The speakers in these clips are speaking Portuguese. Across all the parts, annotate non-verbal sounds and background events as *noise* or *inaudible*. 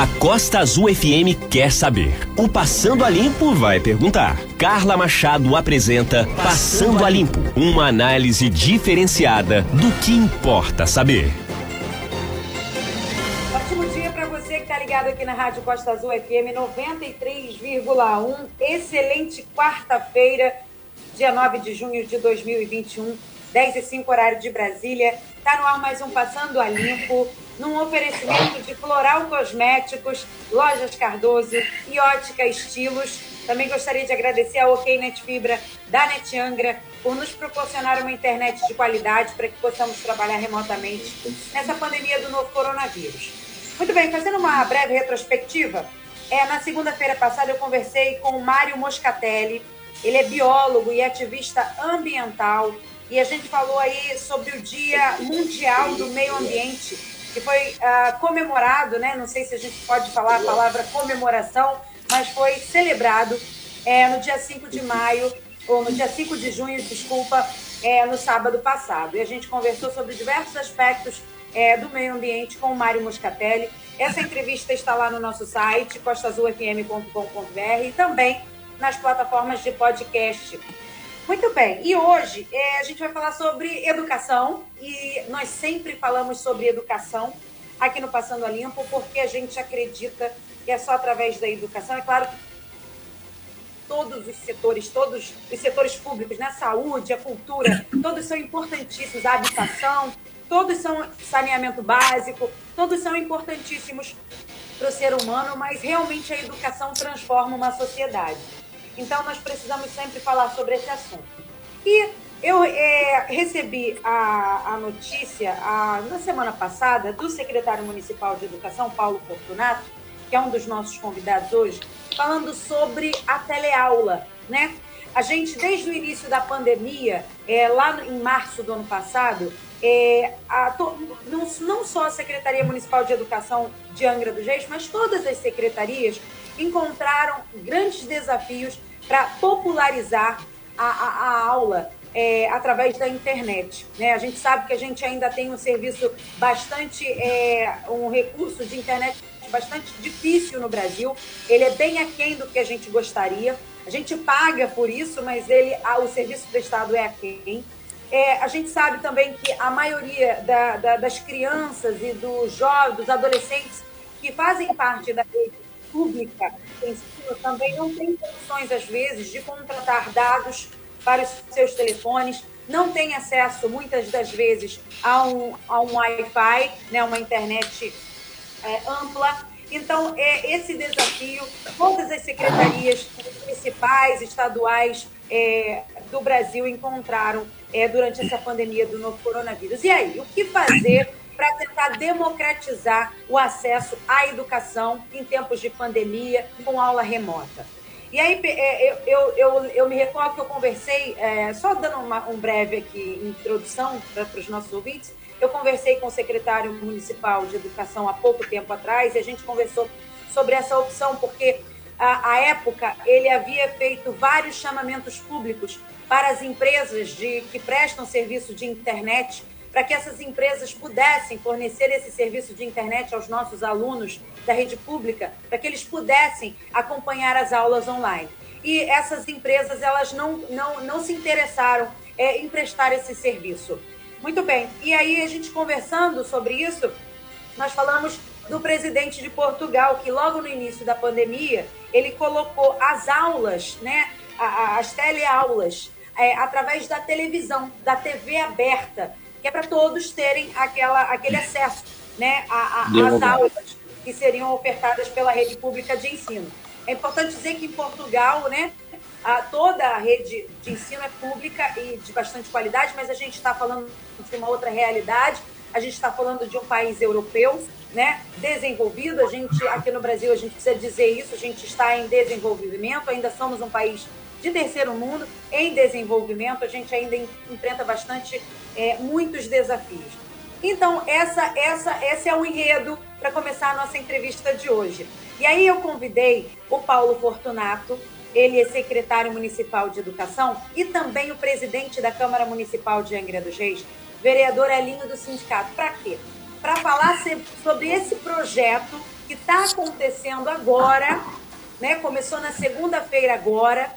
A Costa Azul FM quer saber. O Passando a Limpo vai perguntar. Carla Machado apresenta Passando a Limpo, uma análise diferenciada do que importa saber. Ótimo dia para você que está ligado aqui na Rádio Costa Azul FM 93,1. Excelente quarta-feira, dia 9 de junho de 2021, 10 e 5 horário de Brasília. Está no ar mais um Passando a Limpo num oferecimento de Floral Cosméticos, Lojas Cardoso e Ótica Estilos. Também gostaria de agradecer a OK Net Fibra da Net Angra por nos proporcionar uma internet de qualidade para que possamos trabalhar remotamente nessa pandemia do novo coronavírus. Muito bem, fazendo uma breve retrospectiva, é, na segunda-feira passada eu conversei com o Mário Moscatelli, ele é biólogo e ativista ambiental, e a gente falou aí sobre o Dia Mundial do Meio Ambiente, que foi uh, comemorado, né? Não sei se a gente pode falar a palavra comemoração, mas foi celebrado é, no dia 5 de maio, ou no dia 5 de junho, desculpa, é, no sábado passado. E a gente conversou sobre diversos aspectos é, do meio ambiente com o Mário Moscatelli. Essa entrevista está lá no nosso site, costazulfm.com.br e também nas plataformas de podcast. Muito bem, e hoje é, a gente vai falar sobre educação e nós sempre falamos sobre educação aqui no Passando a Limpo porque a gente acredita que é só através da educação. É claro que todos os setores, todos os setores públicos, né? saúde, a cultura, todos são importantíssimos, a habitação, todos são saneamento básico, todos são importantíssimos para o ser humano, mas realmente a educação transforma uma sociedade. Então, nós precisamos sempre falar sobre esse assunto. E eu é, recebi a, a notícia a, na semana passada do secretário municipal de Educação, Paulo Fortunato, que é um dos nossos convidados hoje, falando sobre a teleaula, né? A gente, desde o início da pandemia, é, lá em março do ano passado, é, a, não, não só a Secretaria Municipal de Educação de Angra dos Reis, mas todas as secretarias encontraram grandes desafios para popularizar a, a, a aula é, através da internet. Né? A gente sabe que a gente ainda tem um serviço bastante, é, um recurso de internet bastante difícil no Brasil. Ele é bem aquém do que a gente gostaria. A gente paga por isso, mas ele, o serviço prestado é aquém. É, a gente sabe também que a maioria da, da, das crianças e dos jovens, dos adolescentes que fazem parte da rede pública também não tem condições, às vezes, de contratar dados para os seus telefones, não tem acesso, muitas das vezes, a um, a um Wi-Fi, né, uma internet é, ampla. Então, é esse desafio, todas as secretarias municipais, estaduais é, do Brasil encontraram é, durante essa pandemia do novo coronavírus. E aí, o que fazer para tentar democratizar o acesso à educação em tempos de pandemia com aula remota. E aí é, eu, eu, eu, eu me recordo que eu conversei, é, só dando uma, um breve aqui introdução para os nossos ouvintes, eu conversei com o secretário municipal de educação há pouco tempo atrás e a gente conversou sobre essa opção, porque à época ele havia feito vários chamamentos públicos para as empresas de, que prestam serviço de internet para que essas empresas pudessem fornecer esse serviço de internet aos nossos alunos da rede pública, para que eles pudessem acompanhar as aulas online. E essas empresas elas não, não, não se interessaram é, em prestar esse serviço. Muito bem. E aí, a gente conversando sobre isso, nós falamos do presidente de Portugal, que logo no início da pandemia, ele colocou as aulas, né, as teleaulas, é, através da televisão, da TV aberta que é para todos terem aquela, aquele acesso né, às aulas que seriam ofertadas pela rede pública de ensino. É importante dizer que em Portugal, né, a, toda a rede de ensino é pública e de bastante qualidade, mas a gente está falando de uma outra realidade. A gente está falando de um país europeu, né, desenvolvido. A gente aqui no Brasil a gente precisa dizer isso. A gente está em desenvolvimento. Ainda somos um país de terceiro mundo em desenvolvimento. A gente ainda enfrenta bastante é, muitos desafios. Então, essa, essa, esse é o enredo para começar a nossa entrevista de hoje. E aí eu convidei o Paulo Fortunato, ele é secretário municipal de educação e também o presidente da Câmara Municipal de Angra dos Reis, vereador Elinho do sindicato. Para quê? Para falar sobre esse projeto que está acontecendo agora, né? Começou na segunda-feira agora,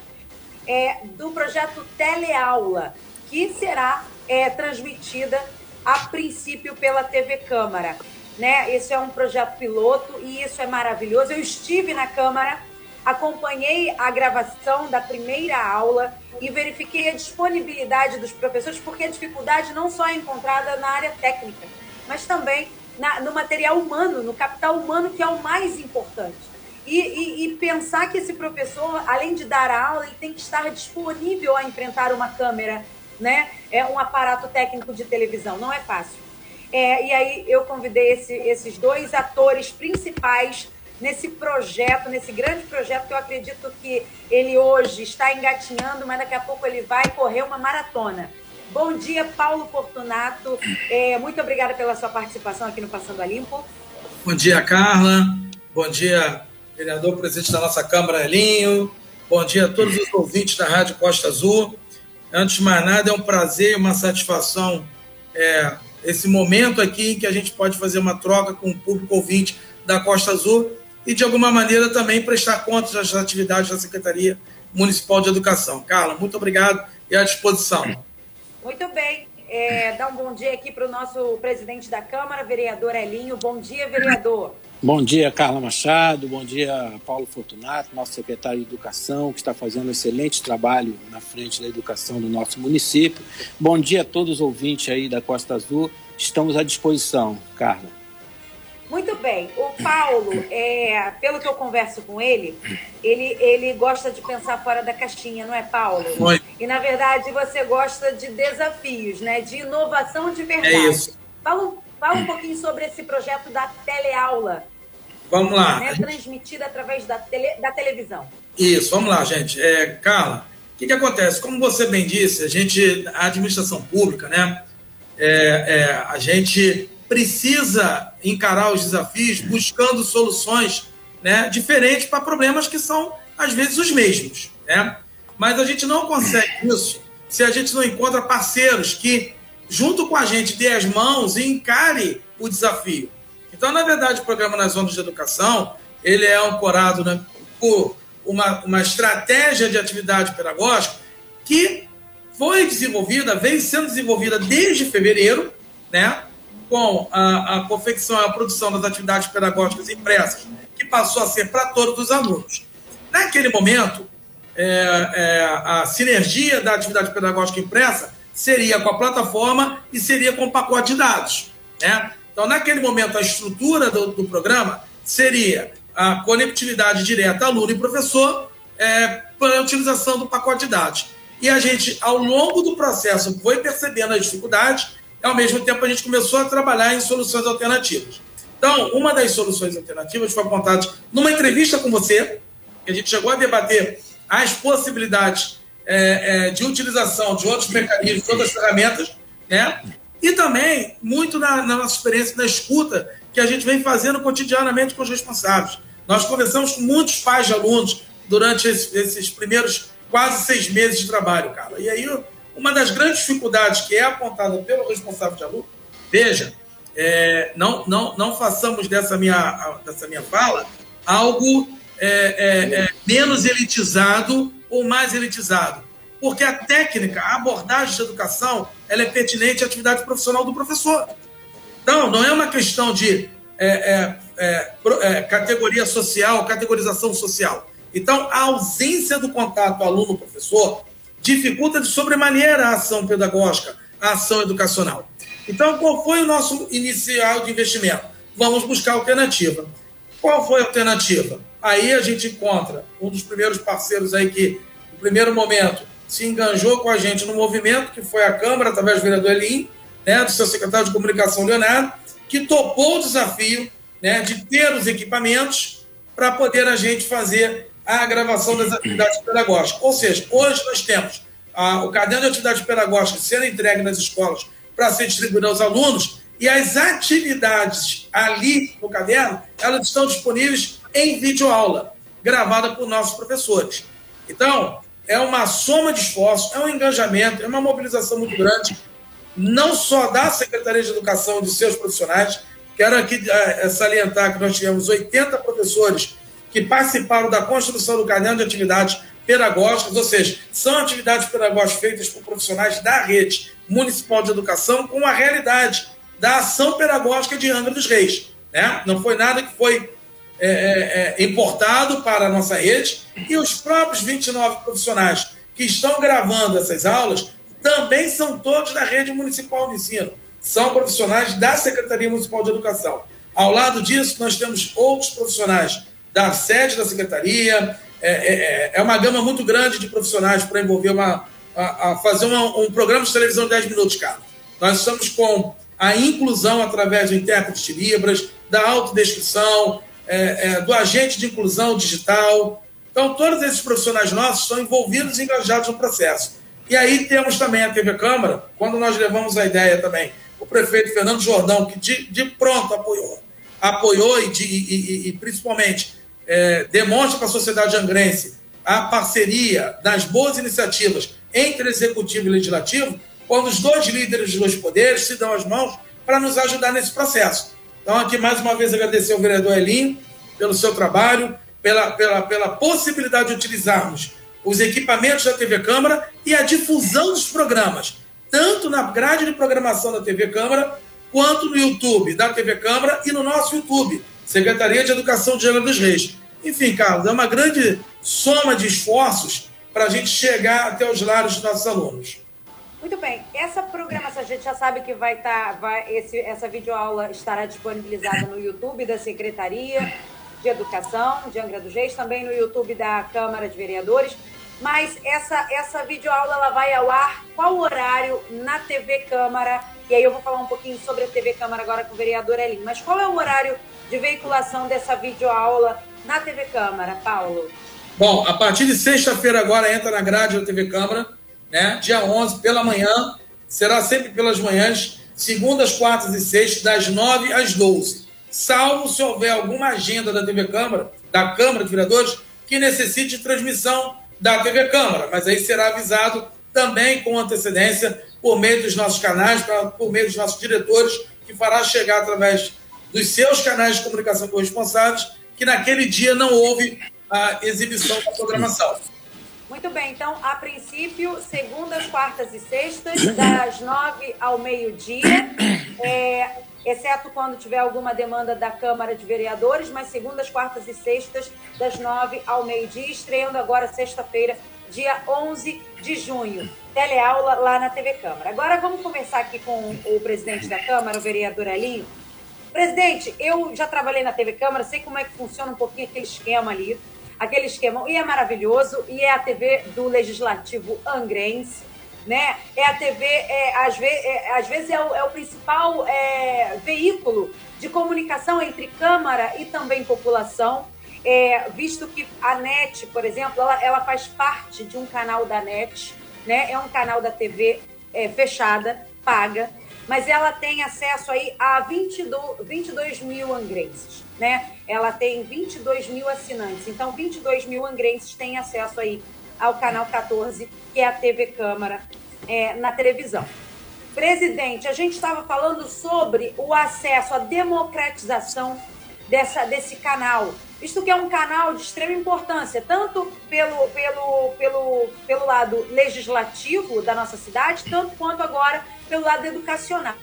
é, do projeto Teleaula, que será é, transmitida a princípio pela TV Câmara. Né? Esse é um projeto piloto e isso é maravilhoso. Eu estive na Câmara, acompanhei a gravação da primeira aula e verifiquei a disponibilidade dos professores, porque a dificuldade não só é encontrada na área técnica, mas também na, no material humano, no capital humano, que é o mais importante. E, e, e, pensar que esse professor, além de dar aula, ele tem que estar disponível a enfrentar uma câmera, né? É um aparato técnico de televisão, não é fácil. É, e aí eu convidei esse, esses dois atores principais nesse projeto, nesse grande projeto que eu acredito que ele hoje está engatinhando, mas daqui a pouco ele vai correr uma maratona. Bom dia, Paulo Fortunato. É, muito obrigada pela sua participação aqui no Passando a Limpo. Bom dia, Carla. Bom dia, vereador presidente da nossa Câmara, Elinho. Bom dia a todos os ouvintes da Rádio Costa Azul. Antes de mais nada, é um prazer uma satisfação é, esse momento aqui em que a gente pode fazer uma troca com o público ouvinte da Costa Azul e, de alguma maneira, também prestar contas das atividades da Secretaria Municipal de Educação. Carla, muito obrigado e à disposição. Muito bem. É, dá um bom dia aqui para o nosso presidente da Câmara, vereador Elinho. Bom dia, vereador. Bom dia, Carla Machado. Bom dia, Paulo Fortunato, nosso secretário de Educação, que está fazendo um excelente trabalho na frente da educação do nosso município. Bom dia a todos os ouvintes aí da Costa Azul. Estamos à disposição, Carla. Muito bem. O Paulo, é, pelo que eu converso com ele, ele, ele gosta de pensar fora da caixinha, não é, Paulo? Oi. E, na verdade, você gosta de desafios, né? de inovação de verdade. É isso. Fala, fala um pouquinho sobre esse projeto da teleaula. Vamos lá. Né? Transmitida através da, tele, da televisão. Isso, vamos lá, gente. É, Carla, o que, que acontece? Como você bem disse, a gente, a administração pública, né? É, é, a gente precisa encarar os desafios buscando soluções né, diferentes para problemas que são, às vezes, os mesmos. Né? Mas a gente não consegue isso se a gente não encontra parceiros que, junto com a gente, dê as mãos e encare o desafio. Então, na verdade, o programa Nas Ondas de Educação, ele é ancorado né, por uma, uma estratégia de atividade pedagógica que foi desenvolvida, vem sendo desenvolvida desde fevereiro, né? Com a, a confecção e a produção das atividades pedagógicas impressas, que passou a ser para todos os alunos. Naquele momento, é, é, a sinergia da atividade pedagógica impressa seria com a plataforma e seria com o pacote de dados. Né? Então, naquele momento, a estrutura do, do programa seria a conectividade direta aluno e professor é, para a utilização do pacote de dados. E a gente, ao longo do processo, foi percebendo as dificuldades e, ao mesmo tempo, a gente começou a trabalhar em soluções alternativas. Então, uma das soluções alternativas foi apontada numa entrevista com você, que a gente chegou a debater as possibilidades é, é, de utilização de outros mecanismos, de outras ferramentas, né? E também, muito na, na, nossa experiência na escuta, que a gente vem fazendo cotidianamente com os responsáveis. Nós conversamos com muitos pais de alunos durante esses, esses primeiros quase seis meses de trabalho, cara. E aí uma das grandes dificuldades que é apontada pelo responsável de aluno, veja, é, não, não, não façamos dessa minha, dessa minha fala algo é, é, é, menos elitizado ou mais elitizado. Porque a técnica, a abordagem de educação, ela é pertinente à atividade profissional do professor. Então, não é uma questão de é, é, categoria social, categorização social. Então, a ausência do contato aluno-professor dificulta de sobremaneira a ação pedagógica, a ação educacional. Então, qual foi o nosso inicial de investimento? Vamos buscar alternativa. Qual foi a alternativa? Aí a gente encontra um dos primeiros parceiros aí que, no primeiro momento, se enganjou com a gente no movimento, que foi a Câmara, através do vereador Elim, né, do seu secretário de comunicação, Leonardo, que topou o desafio né, de ter os equipamentos para poder a gente fazer a gravação das atividades pedagógicas. Ou seja, hoje nós temos a, o caderno de atividades pedagógicas sendo entregue nas escolas para ser distribuído aos alunos e as atividades ali no caderno, elas estão disponíveis em videoaula, gravada por nossos professores. Então, é uma soma de esforços, é um engajamento, é uma mobilização muito grande, não só da Secretaria de Educação e de seus profissionais, Quero aqui é, salientar que nós tivemos 80 professores que participaram da construção do caderno de atividades pedagógicas, ou seja, são atividades pedagógicas feitas por profissionais da rede municipal de educação com a realidade da ação pedagógica de Angra dos Reis. Né? Não foi nada que foi é, é, é importado para a nossa rede e os próprios 29 profissionais que estão gravando essas aulas também são todos da rede municipal de ensino. São profissionais da Secretaria Municipal de Educação. Ao lado disso, nós temos outros profissionais da sede da Secretaria. É, é, é, é uma gama muito grande de profissionais para envolver uma. A, a fazer uma, um programa de televisão de 10 minutos, cara. Nós estamos com a inclusão através do intérprete de Libras, da autodescrição, é, é, do agente de inclusão digital. Então, todos esses profissionais nossos estão envolvidos e engajados no processo. E aí temos também a TV Câmara, quando nós levamos a ideia também, o prefeito Fernando Jordão, que de, de pronto apoiou, apoiou e, de, e, e principalmente é, demonstra para a sociedade angrense a parceria das boas iniciativas entre executivo e legislativo, quando os dois líderes dos dois poderes se dão as mãos para nos ajudar nesse processo. Então, aqui mais uma vez agradecer ao vereador Elinho pelo seu trabalho, pela, pela, pela possibilidade de utilizarmos os equipamentos da TV Câmara e a difusão dos programas, tanto na grade de programação da TV Câmara, quanto no YouTube da TV Câmara e no nosso YouTube, Secretaria de Educação de Angra dos Reis. Enfim, Carlos, é uma grande soma de esforços para a gente chegar até os lares dos nossos alunos. Muito bem, essa programação a gente já sabe que vai estar, tá, vai, esse, essa videoaula estará disponibilizada no YouTube da Secretaria de Educação de Angra dos Reis, também no YouTube da Câmara de Vereadores. Mas essa, essa videoaula ela vai ao ar, qual horário na TV Câmara? E aí eu vou falar um pouquinho sobre a TV Câmara agora com o vereador Elinho. Mas qual é o horário de veiculação dessa videoaula na TV Câmara, Paulo? Bom, a partir de sexta-feira agora entra na grade da TV Câmara, né? dia 11, pela manhã, será sempre pelas manhãs, segundas, quartas e sextas, das 9 às 12. Salvo se houver alguma agenda da TV Câmara, da Câmara de Vereadores, que necessite transmissão da TV Câmara, mas aí será avisado também com antecedência por meio dos nossos canais, por meio dos nossos diretores, que fará chegar através dos seus canais de comunicação corresponsáveis que naquele dia não houve a exibição da programação. Muito bem, então, a princípio, segundas, quartas e sextas, das nove ao meio-dia, é, exceto quando tiver alguma demanda da Câmara de Vereadores, mas segundas, quartas e sextas, das nove ao meio-dia, estreando agora sexta-feira, dia 11 de junho. Teleaula lá na TV Câmara. Agora vamos conversar aqui com o presidente da Câmara, o vereador Alinho, Presidente, eu já trabalhei na TV Câmara, sei como é que funciona um pouquinho aquele esquema ali. Aquele esquema, e é maravilhoso, e é a TV do Legislativo Angrense, né? É a TV, é, às, ve é, às vezes, é o, é o principal é, veículo de comunicação entre Câmara e também população, é, visto que a NET, por exemplo, ela, ela faz parte de um canal da NET, né? É um canal da TV é, fechada, paga, mas ela tem acesso aí a 22, 22 mil angrenses, né? Ela tem 22 mil assinantes, então 22 mil angrenses têm acesso aí ao canal 14, que é a TV Câmara é, na televisão. Presidente, a gente estava falando sobre o acesso, a democratização dessa, desse canal, visto que é um canal de extrema importância, tanto pelo, pelo, pelo, pelo lado legislativo da nossa cidade, tanto quanto agora pelo lado educacional.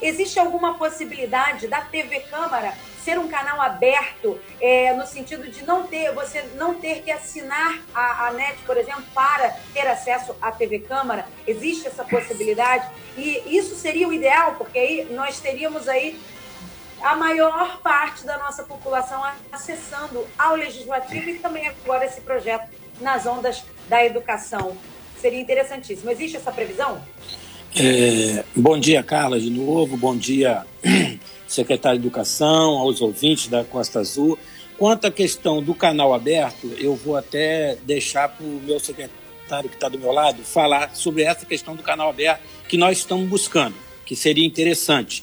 Existe alguma possibilidade da TV Câmara ser um canal aberto é, no sentido de não ter você não ter que assinar a, a, net, por exemplo, para ter acesso à TV Câmara? Existe essa possibilidade e isso seria o ideal, porque aí nós teríamos aí a maior parte da nossa população acessando ao legislativo e também agora esse projeto nas ondas da educação. Seria interessantíssimo. Existe essa previsão? É, bom dia, Carla, de novo. Bom dia, *clears throat* secretário de Educação, aos ouvintes da Costa Azul. Quanto à questão do canal aberto, eu vou até deixar para o meu secretário que está do meu lado falar sobre essa questão do canal aberto que nós estamos buscando, que seria interessante.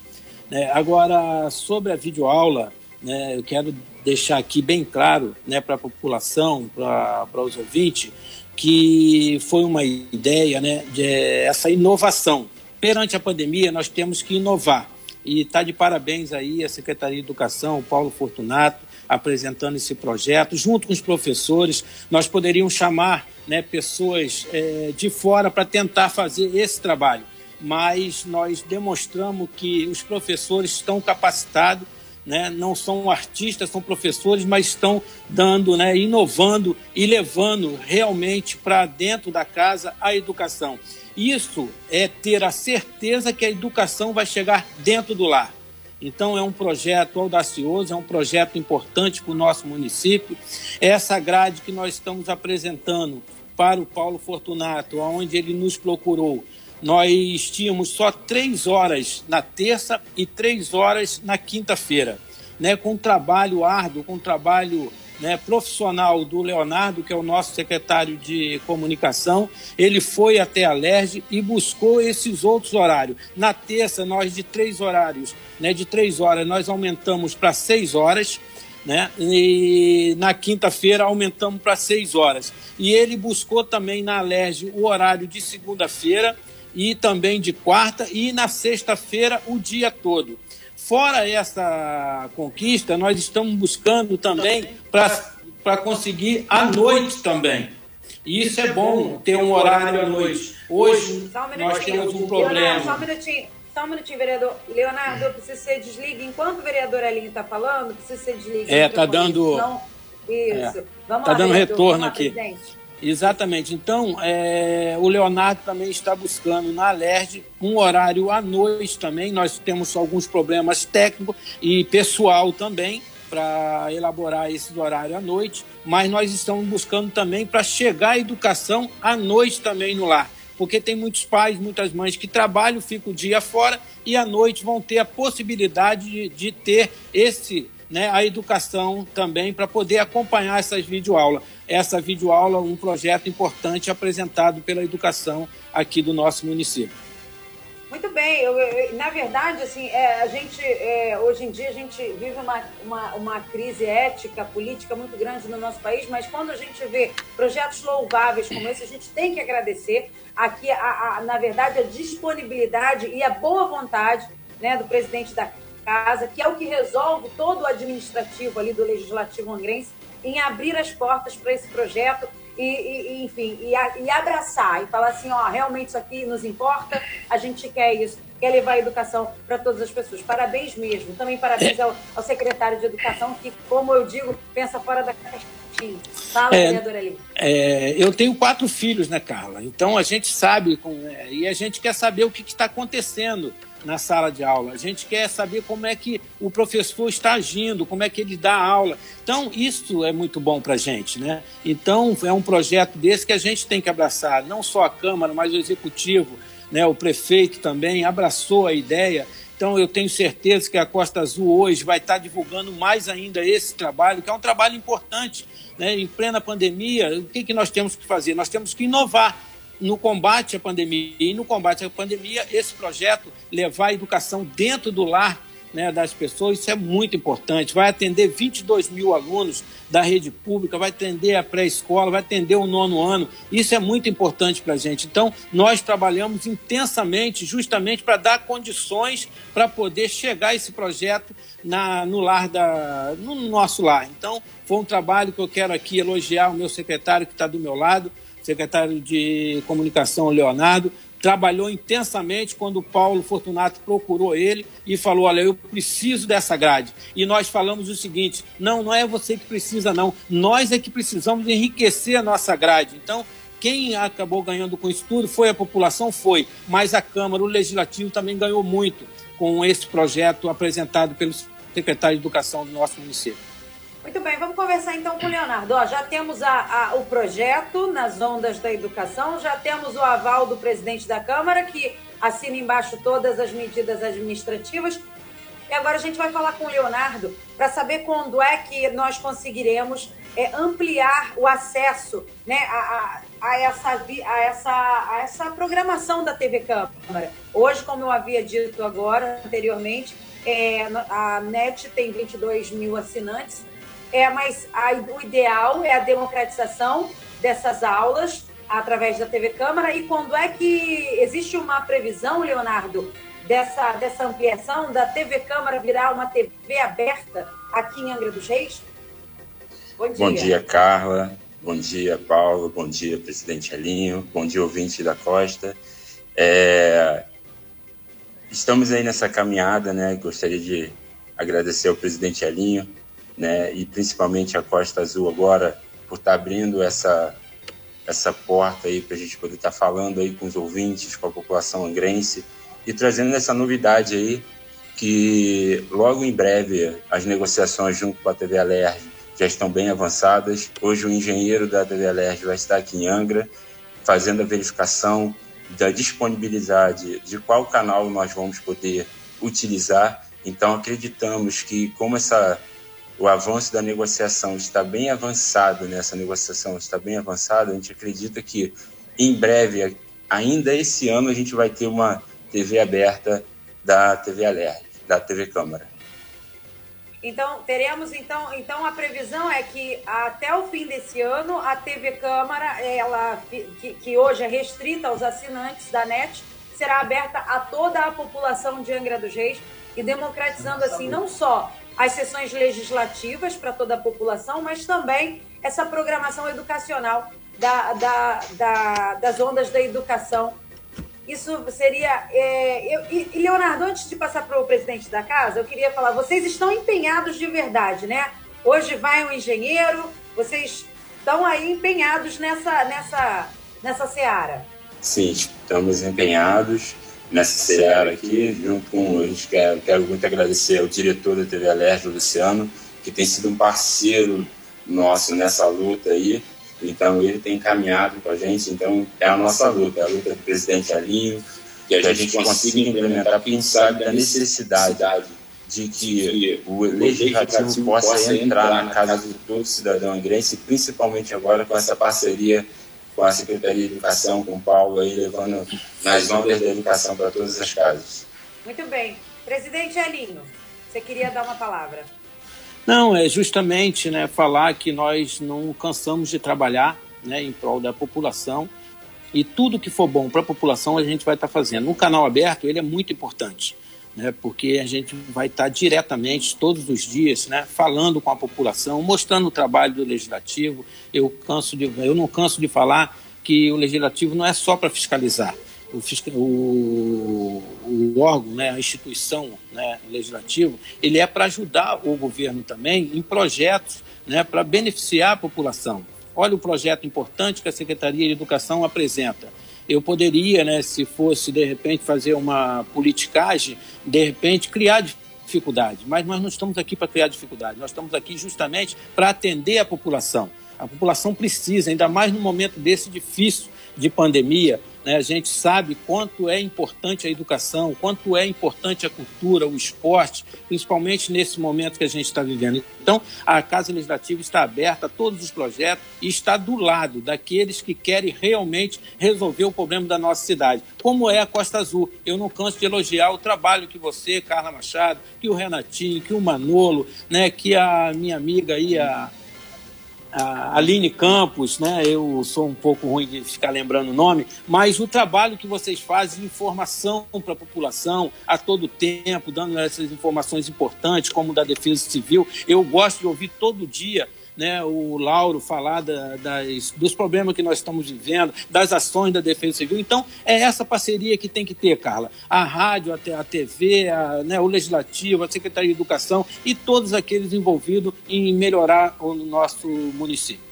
É, agora, sobre a videoaula, né, eu quero deixar aqui bem claro né, para a população, para os ouvintes, que foi uma ideia, né, de essa inovação. Perante a pandemia, nós temos que inovar. E está de parabéns aí a Secretaria de Educação, o Paulo Fortunato, apresentando esse projeto, junto com os professores. Nós poderíamos chamar né, pessoas é, de fora para tentar fazer esse trabalho, mas nós demonstramos que os professores estão capacitados, né, não são artistas, são professores, mas estão dando, né, inovando e levando realmente para dentro da casa a educação. Isso é ter a certeza que a educação vai chegar dentro do lar. Então, é um projeto audacioso, é um projeto importante para o nosso município. Essa grade que nós estamos apresentando para o Paulo Fortunato, onde ele nos procurou, nós tínhamos só três horas na terça e três horas na quinta-feira, né, com um trabalho árduo, com um trabalho né, profissional do Leonardo, que é o nosso secretário de comunicação, ele foi até a LERJ e buscou esses outros horários. Na terça, nós de três horários, né, de três horas, nós aumentamos para seis horas, né, e na quinta-feira aumentamos para seis horas. E ele buscou também na LERJ o horário de segunda-feira e também de quarta e na sexta-feira o dia todo. Fora essa conquista, nós estamos buscando também para conseguir à noite também. E isso é bom ter um horário à noite. Hoje um nós temos um problema. Só um minutinho. Só um minutinho, vereador. Leonardo, precisa ser desliga. Enquanto o vereador Alinho está falando, precisa ser desliga. É, está dando. Isso. É, Vamos tá lá, dando vereador. retorno lá, aqui. Presidente. Exatamente. Então, é, o Leonardo também está buscando na Alerj um horário à noite também. Nós temos alguns problemas técnicos e pessoal também para elaborar esse horário à noite, mas nós estamos buscando também para chegar a educação à noite também no lar. Porque tem muitos pais, muitas mães que trabalham, ficam o dia fora e à noite vão ter a possibilidade de, de ter esse né, a educação também para poder acompanhar essas videoaulas. Essa videoaula, um projeto importante apresentado pela educação aqui do nosso município. Muito bem, eu, eu, na verdade, assim, é, a gente, é, hoje em dia, a gente vive uma, uma, uma, crise ética, política muito grande no nosso país, mas quando a gente vê projetos louváveis como esse, a gente tem que agradecer aqui, a, a, na verdade, a disponibilidade e a boa vontade né, do presidente da casa, que é o que resolve todo o administrativo ali do Legislativo Angrense, em abrir as portas para esse projeto e, e, enfim, e, a, e, abraçar e falar assim, ó, realmente isso aqui nos importa, a gente quer isso, quer levar a educação para todas as pessoas. Parabéns mesmo. Também parabéns ao, ao, secretário de Educação, que, como eu digo, pensa fora da caixinha. Fala, é, vereador ali. É, eu tenho quatro filhos, né, Carla? Então a gente sabe, é, e a gente quer saber o que está acontecendo na sala de aula. A gente quer saber como é que o professor está agindo, como é que ele dá aula. Então, isso é muito bom para a gente, né? Então, é um projeto desse que a gente tem que abraçar, não só a Câmara, mas o Executivo, né? o prefeito também abraçou a ideia. Então, eu tenho certeza que a Costa Azul hoje vai estar divulgando mais ainda esse trabalho, que é um trabalho importante. Né? Em plena pandemia, o que, que nós temos que fazer? Nós temos que inovar no combate à pandemia. E no combate à pandemia, esse projeto levar a educação dentro do lar né, das pessoas, isso é muito importante. Vai atender 22 mil alunos da rede pública, vai atender a pré-escola, vai atender o nono ano. Isso é muito importante para a gente. Então, nós trabalhamos intensamente justamente para dar condições para poder chegar esse projeto na, no lar da, no nosso lar. Então, foi um trabalho que eu quero aqui elogiar o meu secretário que está do meu lado, secretário de Comunicação, Leonardo, trabalhou intensamente quando o Paulo Fortunato procurou ele e falou: Olha, eu preciso dessa grade. E nós falamos o seguinte: não, não é você que precisa, não. Nós é que precisamos enriquecer a nossa grade. Então, quem acabou ganhando com isso tudo foi a população, foi, mas a Câmara, o Legislativo também ganhou muito com esse projeto apresentado pelo secretário de Educação do nosso município. Muito bem, vamos conversar então com o Leonardo. Ó, já temos a, a, o projeto nas ondas da educação, já temos o aval do presidente da Câmara, que assina embaixo todas as medidas administrativas. E agora a gente vai falar com o Leonardo para saber quando é que nós conseguiremos é, ampliar o acesso né, a, a, a, essa, a, essa, a essa programação da TV Câmara. Hoje, como eu havia dito agora, anteriormente, é, a NET tem 22 mil assinantes é, mas a, o ideal é a democratização dessas aulas através da TV Câmara. E quando é que existe uma previsão, Leonardo, dessa, dessa ampliação da TV Câmara virar uma TV aberta aqui em Angra dos Reis? Bom dia. Bom dia, Carla. Bom dia, Paulo. Bom dia, presidente Elinho. Bom dia, ouvinte da Costa. É... Estamos aí nessa caminhada, né? Gostaria de agradecer ao presidente Elinho, né? E principalmente a Costa Azul agora por estar abrindo essa essa porta aí para a gente poder estar falando aí com os ouvintes, com a população angrense e trazendo essa novidade aí que logo em breve as negociações junto com a TV Alerj já estão bem avançadas. Hoje o engenheiro da TV Alerj vai estar aqui em Angra fazendo a verificação da disponibilidade de qual canal nós vamos poder utilizar. Então acreditamos que como essa o avanço da negociação está bem avançado, nessa né? negociação está bem avançada, a gente acredita que em breve, ainda esse ano, a gente vai ter uma TV aberta da TV Alerj, da TV Câmara. Então, teremos, então, então a previsão é que até o fim desse ano, a TV Câmara, ela, que, que hoje é restrita aos assinantes da NET, será aberta a toda a população de Angra dos Reis e democratizando, assim, não só as sessões legislativas para toda a população, mas também essa programação educacional da, da, da, das ondas da educação. Isso seria. É, eu, e, Leonardo, antes de passar para o presidente da casa, eu queria falar: vocês estão empenhados de verdade, né? Hoje vai um engenheiro, vocês estão aí empenhados nessa, nessa, nessa seara. Sim, estamos empenhados nessa seara aqui, junto com, a gente quer, quero muito agradecer ao diretor da TV Alerta, Luciano, que tem sido um parceiro nosso nessa luta aí, então ele tem caminhado com a gente, então é a nossa luta, é a luta do presidente Alinho, que a gente consiga implementar, pensar da necessidade de que o legislativo possa entrar na casa de todo cidadão angrense, principalmente agora com essa parceria com a Secretaria de Educação, com o Paulo aí, levando nas ondas da educação para todas as casas. Muito bem. Presidente Elinho, você queria dar uma palavra? Não, é justamente né, falar que nós não cansamos de trabalhar né, em prol da população e tudo que for bom para a população a gente vai estar tá fazendo. No canal aberto ele é muito importante né, porque a gente vai estar diretamente todos os dias né, falando com a população, mostrando o trabalho do legislativo. Eu, canso de, eu não canso de falar que o legislativo não é só para fiscalizar. O, o, órgão, né, a instituição né, legislativo, ele é para ajudar o governo também em projetos né, para beneficiar a população. Olha o projeto importante que a Secretaria de Educação apresenta eu poderia, né, se fosse de repente fazer uma politicagem, de repente criar dificuldade. Mas nós não estamos aqui para criar dificuldade, nós estamos aqui justamente para atender a população. A população precisa, ainda mais no momento desse difícil de pandemia, né? A gente sabe quanto é importante a educação, quanto é importante a cultura, o esporte, principalmente nesse momento que a gente está vivendo. Então, a Casa Legislativa está aberta a todos os projetos e está do lado daqueles que querem realmente resolver o problema da nossa cidade, como é a Costa Azul. Eu não canso de elogiar o trabalho que você, Carla Machado, que o Renatinho, que o Manolo, né, que a minha amiga aí, a a Aline Campos, né? Eu sou um pouco ruim de ficar lembrando o nome, mas o trabalho que vocês fazem informação para a população a todo tempo, dando essas informações importantes, como da Defesa Civil, eu gosto de ouvir todo dia né, o Lauro falar da, das, dos problemas que nós estamos vivendo, das ações da Defesa Civil. Então, é essa parceria que tem que ter, Carla. A rádio, a, a TV, a, né, o Legislativo, a Secretaria de Educação e todos aqueles envolvidos em melhorar o nosso município.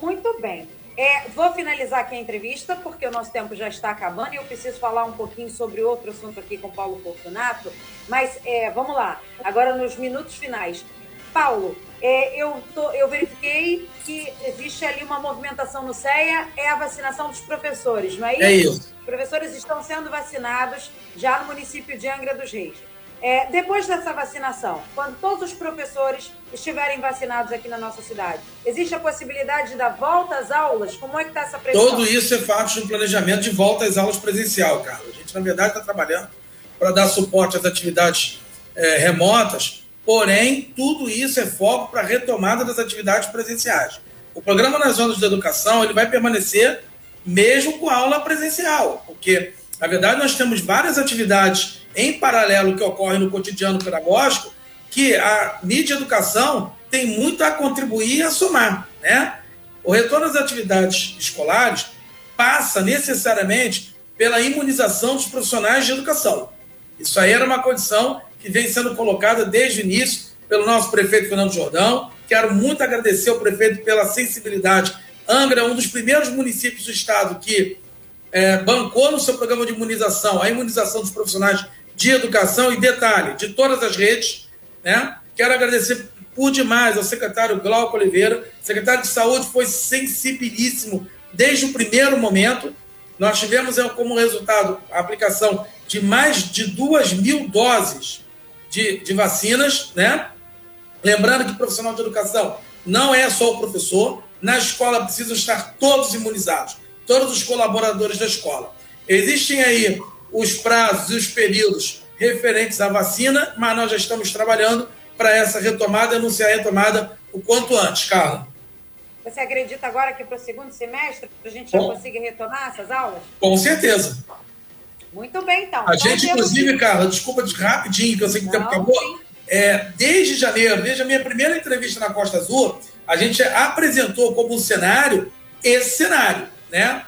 Muito bem. É, vou finalizar aqui a entrevista, porque o nosso tempo já está acabando e eu preciso falar um pouquinho sobre outro assunto aqui com Paulo Fortunato. Mas é, vamos lá, agora nos minutos finais. Paulo, é, eu, tô, eu verifiquei que existe ali uma movimentação no CEA, é a vacinação dos professores, não é isso? É isso. Os professores estão sendo vacinados já no município de Angra dos Reis. É, depois dessa vacinação, quando todos os professores estiverem vacinados aqui na nossa cidade, existe a possibilidade da volta às aulas? Como é que está essa previsão? Tudo isso é parte de um planejamento de volta às aulas presencial, Carlos. A gente, na verdade, está trabalhando para dar suporte às atividades é, remotas, Porém, tudo isso é foco para a retomada das atividades presenciais. O programa nas zonas de educação ele vai permanecer mesmo com a aula presencial, porque Na verdade, nós temos várias atividades em paralelo que ocorrem no cotidiano pedagógico que a mídia educação tem muito a contribuir e a somar. Né? O retorno às atividades escolares passa necessariamente pela imunização dos profissionais de educação. Isso aí era uma condição que vem sendo colocada desde o início pelo nosso prefeito Fernando Jordão. Quero muito agradecer ao prefeito pela sensibilidade. Angra é um dos primeiros municípios do estado que é, bancou no seu programa de imunização a imunização dos profissionais de educação e detalhe, de todas as redes. Né? Quero agradecer por demais ao secretário Glauco Oliveira. O secretário de Saúde foi sensibilíssimo desde o primeiro momento. Nós tivemos é, como resultado a aplicação de mais de duas mil doses de, de vacinas, né? Lembrando que profissional de educação não é só o professor, na escola precisam estar todos imunizados todos os colaboradores da escola. Existem aí os prazos e os períodos referentes à vacina, mas nós já estamos trabalhando para essa retomada, anunciar a retomada o quanto antes, Carla. Você acredita agora que para o segundo semestre a gente já Bom, consiga retomar essas aulas? Com certeza. Muito bem, então. A gente, inclusive, Carla, desculpa de rapidinho, que eu sei que o tempo acabou. É, desde janeiro, desde a minha primeira entrevista na Costa Azul, a gente apresentou como um cenário esse cenário né?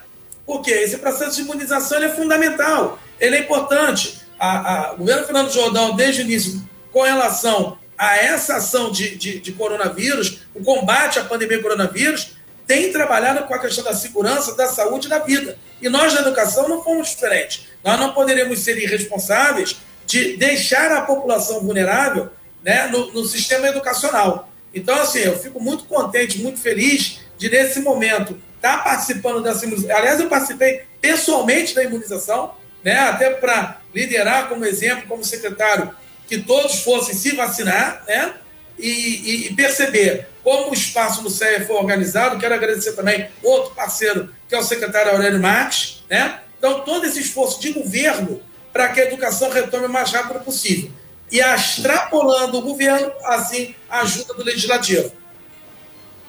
Porque esse processo de imunização é fundamental, ele é importante. A, a, o governo Fernando Jordão, desde o início, com relação a essa ação de, de, de coronavírus, o combate à pandemia coronavírus, tem trabalhado com a questão da segurança, da saúde e da vida. E nós, na educação, não fomos diferentes. Nós não poderemos ser irresponsáveis de deixar a população vulnerável né, no, no sistema educacional. Então, assim, eu fico muito contente, muito feliz de, nesse momento, está participando dessa imunização. Aliás, eu participei pessoalmente da imunização, né, até para liderar como exemplo, como secretário, que todos fossem se vacinar, né, e, e, perceber como o espaço no CEA foi organizado. Quero agradecer também outro parceiro, que é o secretário Aurélio Marques, né? Então, todo esse esforço de governo para que a educação retome o mais rápido possível. E extrapolando o governo, assim, a ajuda do legislativo.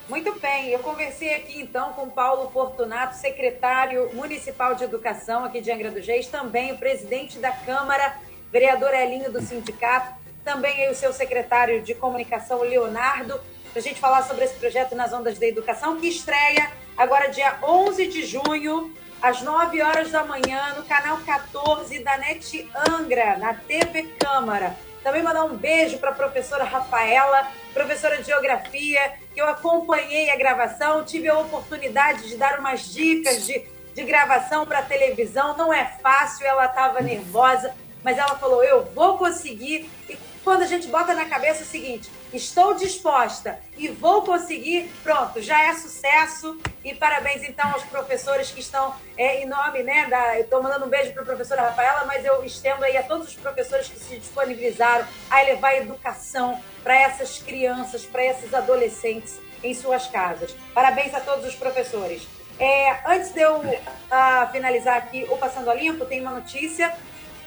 Muito bem, eu conversei aqui então com Paulo Fortunato, secretário municipal de educação aqui de Angra dos Reis, também o presidente da Câmara, vereador Elinho do sindicato, também o seu secretário de comunicação, Leonardo, para a gente falar sobre esse projeto nas ondas da educação, que estreia agora dia 11 de junho, às 9 horas da manhã, no canal 14 da NET Angra, na TV Câmara. Também mandar um beijo para a professora Rafaela, professora de Geografia, que eu acompanhei a gravação, tive a oportunidade de dar umas dicas de, de gravação para televisão. Não é fácil, ela estava nervosa, mas ela falou: eu vou conseguir. E quando a gente bota na cabeça o seguinte: estou disposta e vou conseguir, pronto, já é sucesso. E parabéns então aos professores que estão é, em nome, né? Da, estou mandando um beijo para a professora Rafaela, mas eu estendo aí a todos os professores que se disponibilizaram a levar a educação para essas crianças, para esses adolescentes em suas casas. Parabéns a todos os professores. É, antes de eu uh, finalizar aqui o Passando a Limpo, tem uma notícia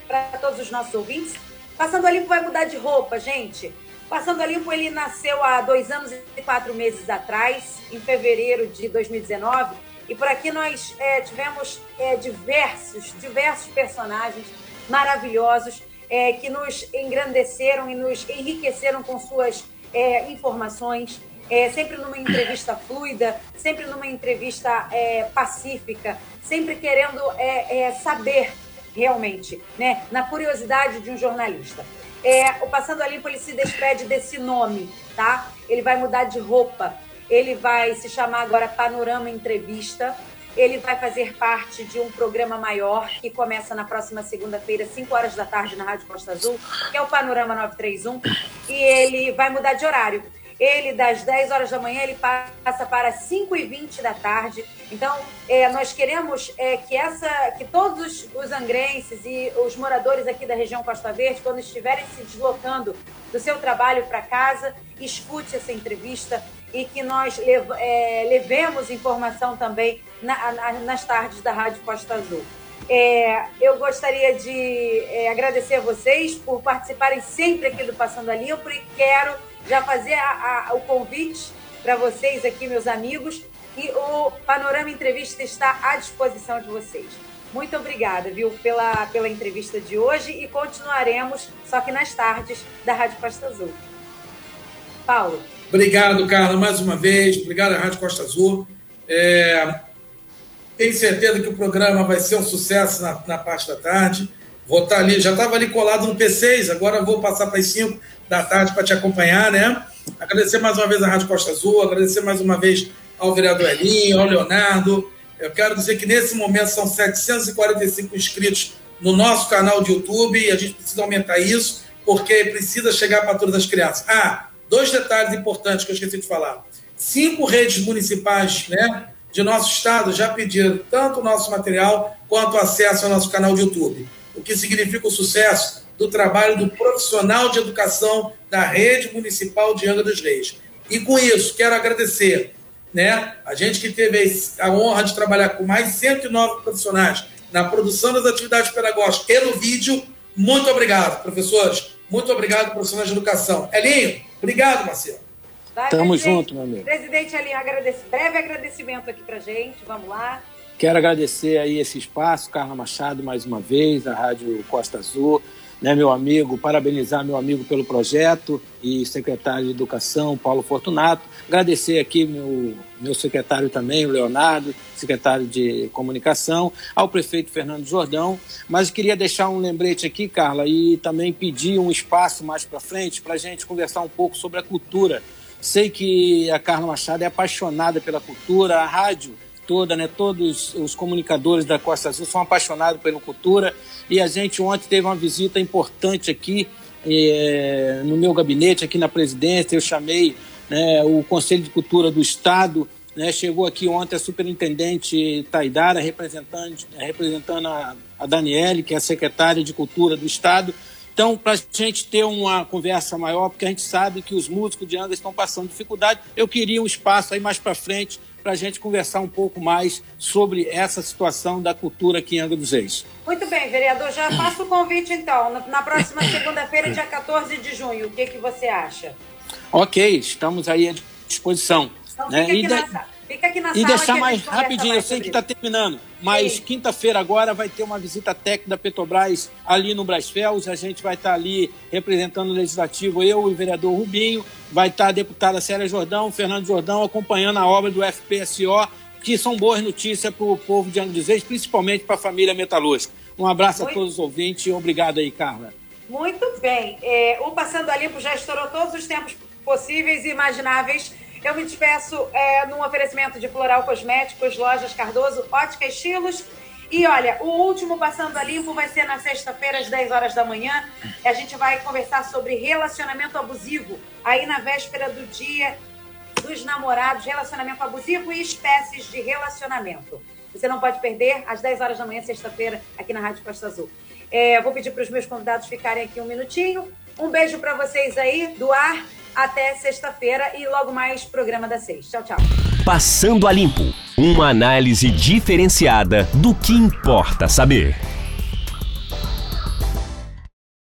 para todos os nossos ouvintes. Passando a Limpo vai mudar de roupa, gente. Passando a Limpo, ele nasceu há dois anos e quatro meses atrás, em fevereiro de 2019. E por aqui nós é, tivemos é, diversos, diversos personagens maravilhosos é, que nos engrandeceram e nos enriqueceram com suas é, informações, é, sempre numa entrevista *coughs* fluida, sempre numa entrevista é, pacífica, sempre querendo saber realmente, né? Na curiosidade de um jornalista. É, o Passando a Limpo ele se despede desse nome, tá? Ele vai mudar de roupa. Ele vai se chamar agora Panorama Entrevista. Ele vai fazer parte de um programa maior que começa na próxima segunda-feira, 5 horas da tarde, na Rádio Costa Azul, que é o Panorama 931. E ele vai mudar de horário. Ele, das 10 horas da manhã, ele passa para 5 e 20 da tarde. Então, é, nós queremos é, que, essa, que todos os angrenses e os moradores aqui da região Costa Verde, quando estiverem se deslocando do seu trabalho para casa, escute essa entrevista e que nós lev é, levemos informação também na, na, nas tardes da Rádio Costa Azul. É, eu gostaria de é, agradecer a vocês por participarem sempre aqui do Passando a Limpo e quero já fazer a, a, o convite para vocês aqui, meus amigos, e o Panorama Entrevista está à disposição de vocês. Muito obrigada, viu, pela, pela entrevista de hoje e continuaremos, só que nas tardes, da Rádio Costa Azul. Paulo. Obrigado, Carla, mais uma vez. Obrigado Rádio Costa Azul. É, tenho certeza que o programa vai ser um sucesso na, na parte da tarde. Vou estar ali, já estava ali colado no P6, agora vou passar para as 5 da tarde para te acompanhar, né? Agradecer mais uma vez à Rádio Costa Azul, agradecer mais uma vez ao vereador Elinho, ao Leonardo. Eu quero dizer que nesse momento são 745 inscritos no nosso canal de YouTube e a gente precisa aumentar isso, porque precisa chegar para todas as crianças. Ah, dois detalhes importantes que eu esqueci de falar. Cinco redes municipais né, de nosso estado já pediram tanto o nosso material quanto acesso ao nosso canal de YouTube, o que significa o sucesso do trabalho do profissional de educação da rede municipal de Angra dos Reis. E com isso, quero agradecer né, a gente que teve a honra de trabalhar com mais de 109 profissionais na produção das atividades pedagógicas e no vídeo. Muito obrigado, professores. Muito obrigado, profissionais de educação. Elinho, obrigado, Marcelo. Vai, Tamo junto, meu amigo. Presidente Elinho, agradece, breve agradecimento aqui pra gente. Vamos lá. Quero agradecer aí esse espaço, Carla Machado, mais uma vez, a Rádio Costa Azul né, meu amigo, parabenizar meu amigo pelo projeto e secretário de Educação, Paulo Fortunato. Agradecer aqui meu, meu secretário também, o Leonardo, secretário de Comunicação, ao prefeito Fernando Jordão. Mas queria deixar um lembrete aqui, Carla, e também pedir um espaço mais para frente para a gente conversar um pouco sobre a cultura. Sei que a Carla Machado é apaixonada pela cultura, a rádio toda, né? Todos os comunicadores da Costa Azul são apaixonados pela cultura e a gente ontem teve uma visita importante aqui é, no meu gabinete, aqui na presidência. Eu chamei né, o Conselho de Cultura do Estado. Né, chegou aqui ontem a superintendente Taidara, representando, representando a, a Daniele, que é a secretária de Cultura do Estado. Então, para a gente ter uma conversa maior, porque a gente sabe que os músicos de Angra estão passando dificuldade, eu queria um espaço aí mais para frente para a gente conversar um pouco mais sobre essa situação da cultura aqui em Angra dos Reis. Muito bem, vereador. Já faço o convite, então. Na próxima segunda-feira, dia 14 de junho, o que, que você acha? Ok, estamos aí à disposição. Então, né? fica, aqui na, fica aqui na e deixar mais rapidinho, eu sei que está terminando, mas quinta-feira agora vai ter uma visita técnica da Petrobras ali no Brasfels. A gente vai estar tá ali representando o Legislativo, eu e o vereador Rubinho vai estar a deputada Célia Jordão, Fernando Jordão, acompanhando a obra do FPSO, que são boas notícias para o povo de Angra principalmente para a família metalúrgica. Um abraço Muito... a todos os ouvintes e obrigado aí, Carla. Muito bem. É, o Passando a Limpo já estourou todos os tempos possíveis e imagináveis. Eu me despeço é, num oferecimento de Floral Cosméticos, Lojas Cardoso, Ótica Estilos e olha, o último Passando a Limpo vai ser na sexta-feira, às 10 horas da manhã. A gente vai conversar sobre relacionamento abusivo, aí na véspera do dia dos namorados, relacionamento abusivo e espécies de relacionamento. Você não pode perder, às 10 horas da manhã, sexta-feira, aqui na Rádio Costa Azul. É, vou pedir para os meus convidados ficarem aqui um minutinho. Um beijo para vocês aí do ar. Até sexta-feira e logo mais programa da Seis. Tchau, tchau. Passando a Limpo uma análise diferenciada do que importa saber.